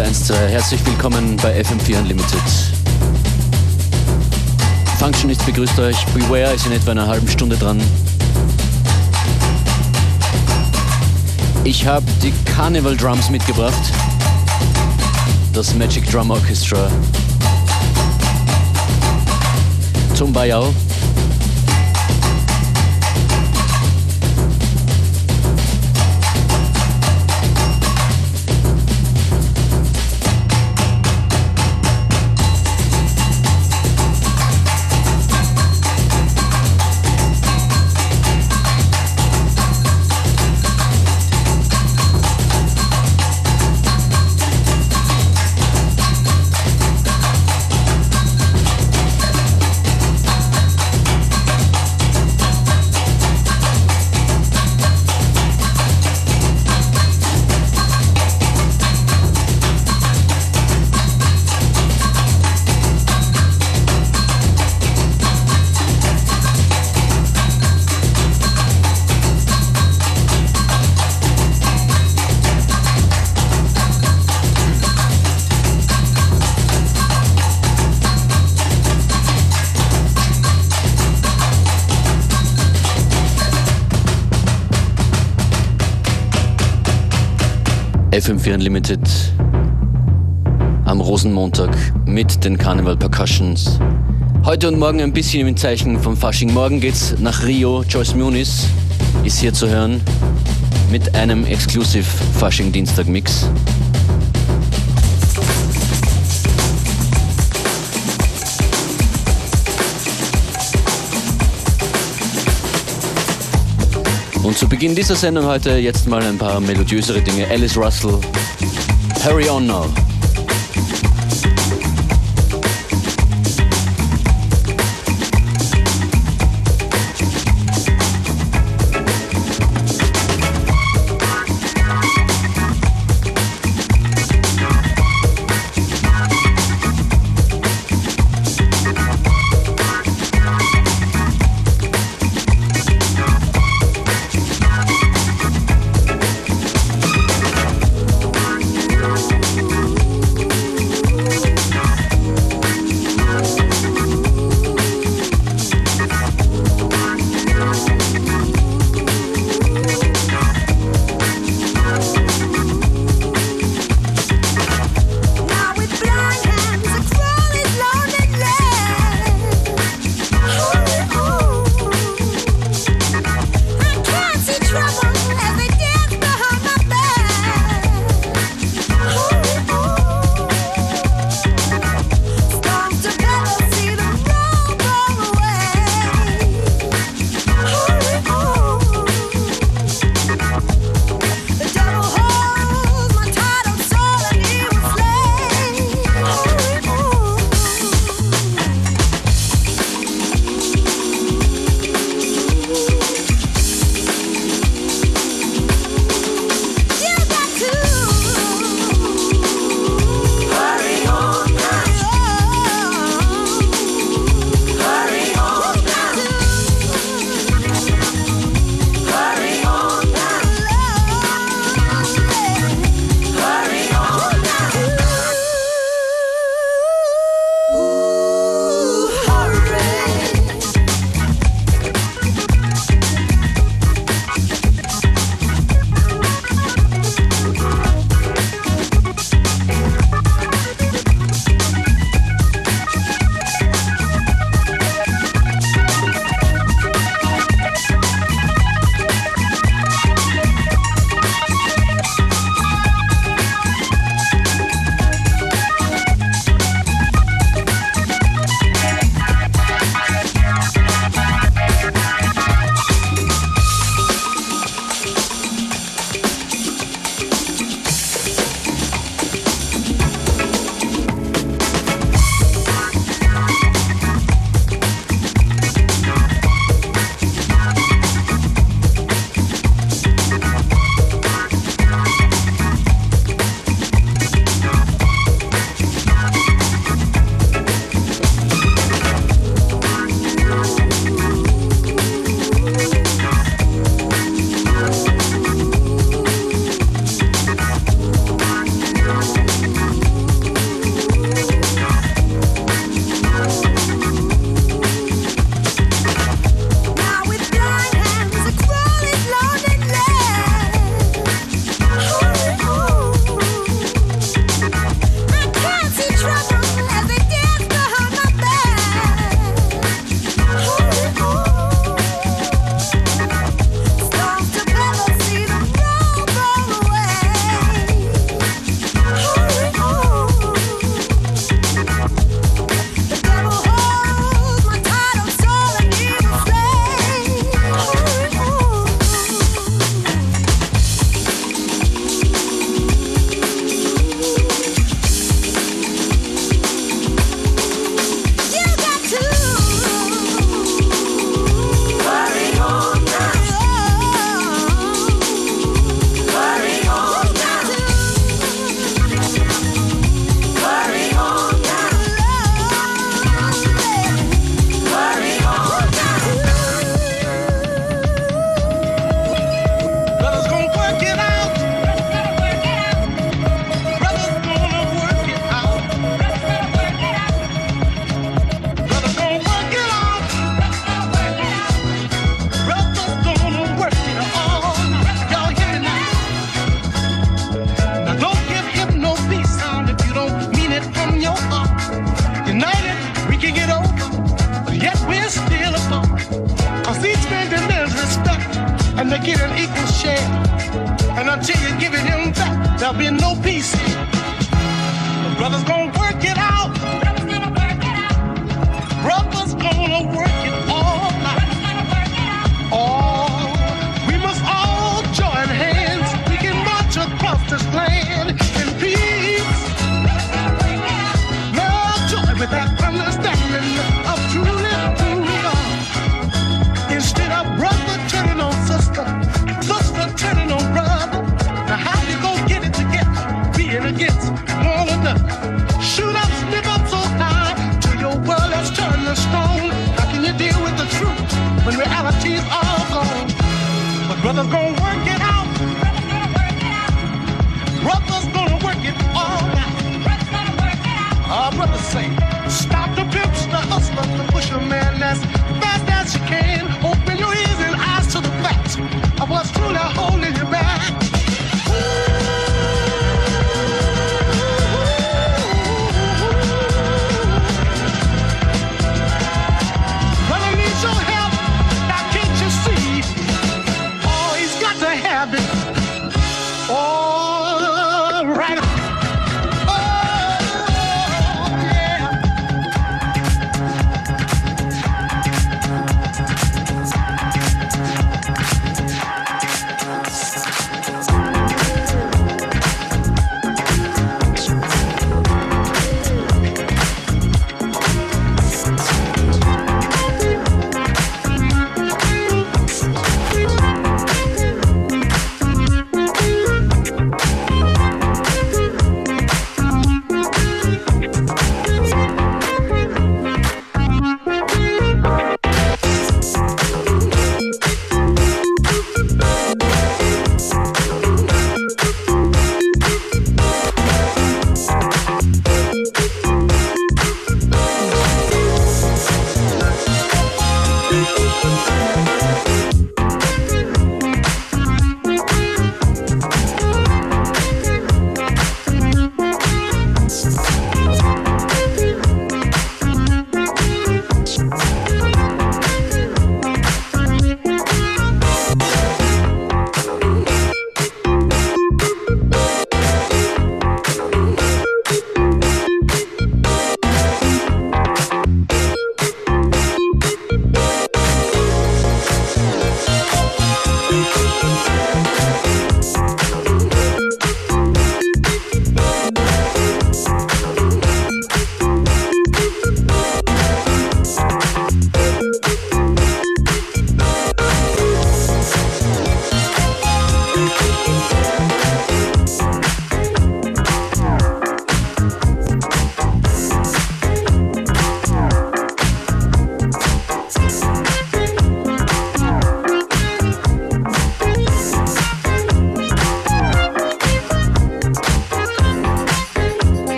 1212. Herzlich willkommen bei FM4 Unlimited. Functionist begrüßt euch. Beware ist in etwa einer halben Stunde dran. Ich habe die Carnival Drums mitgebracht. Das Magic Drum Orchestra. Zum Bayau. FM4 Unlimited am Rosenmontag mit den Carnival Percussions. Heute und morgen ein bisschen im Zeichen vom Fasching. Morgen geht's nach Rio. Joyce Muniz ist hier zu hören mit einem Exclusive Fasching Dienstag Mix. Und zu Beginn dieser Sendung heute jetzt mal ein paar melodiösere Dinge. Alice Russell, Hurry On Now.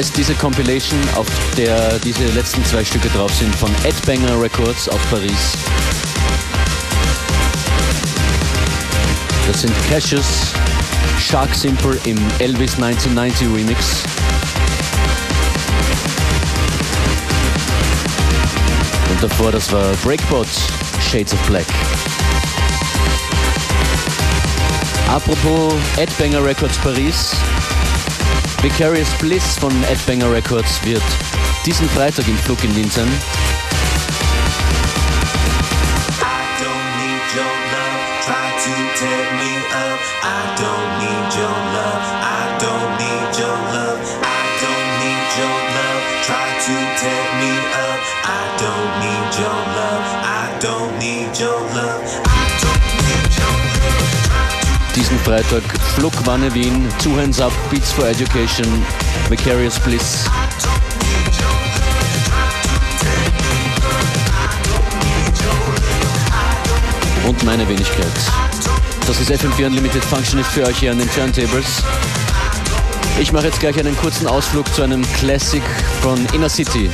Heißt diese Compilation, auf der diese letzten zwei Stücke drauf sind, von Ed Banger Records aus Paris. Das sind Caches, Shark Simple im Elvis 1990 Remix. Und davor, das war Breakbot, Shades of Black. Apropos Edbanger Records Paris. Vicarious Bliss von Edbanger Records wird diesen Freitag im Flug in Wien sein. Diesen Freitag Schluckwanne Wien, Two Hands Up, Beats for Education, Vicarious Bliss. Und meine Wenigkeit. Das ist FM4 Unlimited Functionist für euch hier an den Turntables. Ich mache jetzt gleich einen kurzen Ausflug zu einem Classic von Inner City.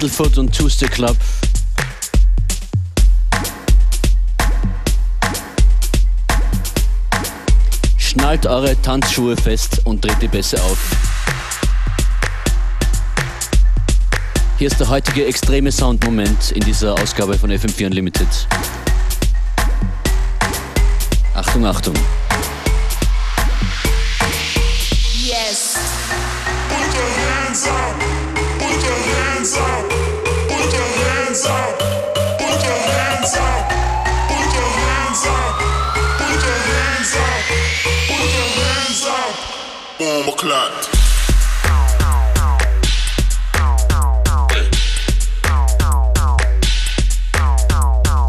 Littlefoot und Tuesday Club. Schnallt eure Tanzschuhe fest und dreht die Bässe auf. Hier ist der heutige extreme Soundmoment in dieser Ausgabe von FM4 Unlimited. Achtung, Achtung. Clot.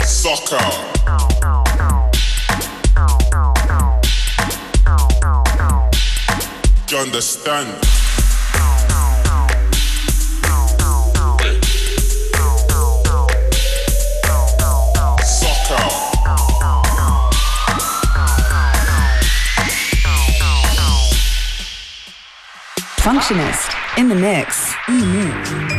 Soccer. you understand? Functionist in the mix. In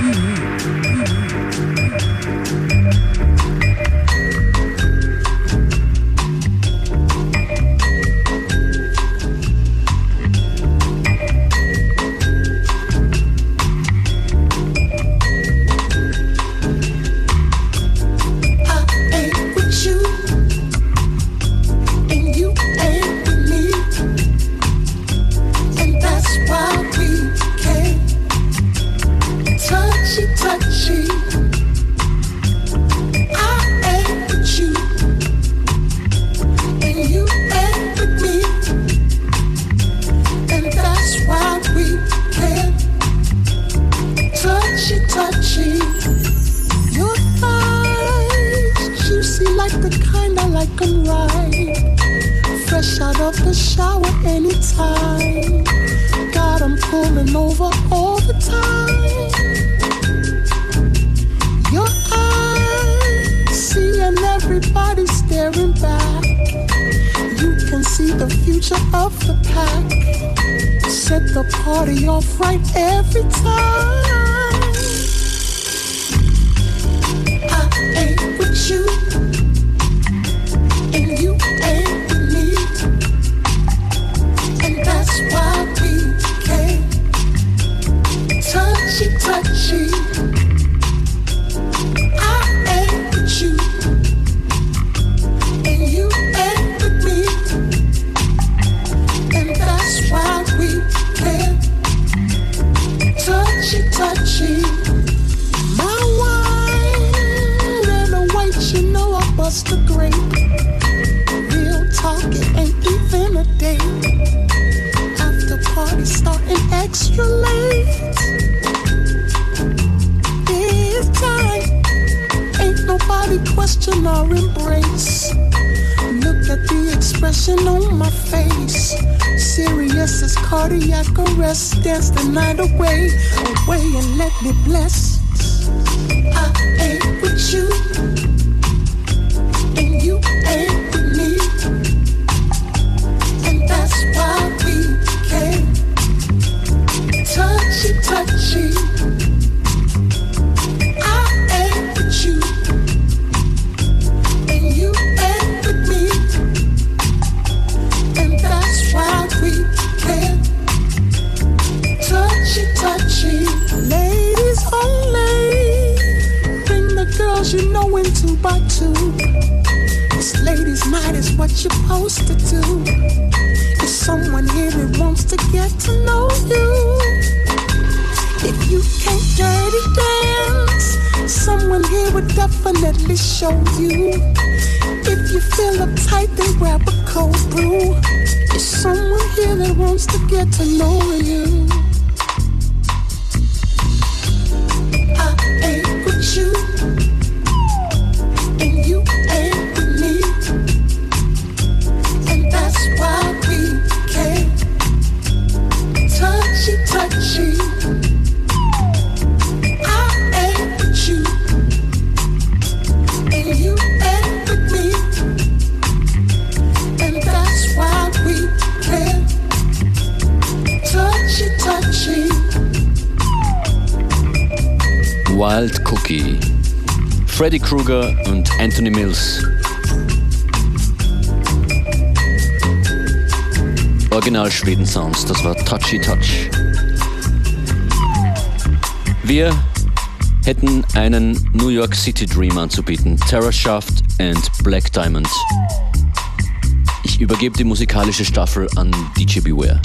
to get to know you. If you can't dirty dance, someone here would definitely show you. If you feel uptight, then grab a cold brew. There's someone here that wants to get to know you. Freddy Krueger und Anthony Mills. Original Schweden Sounds, das war Touchy Touch. Wir hätten einen New York City Dream anzubieten, Terror Shaft and Black Diamond. Ich übergebe die musikalische Staffel an DJ Beware.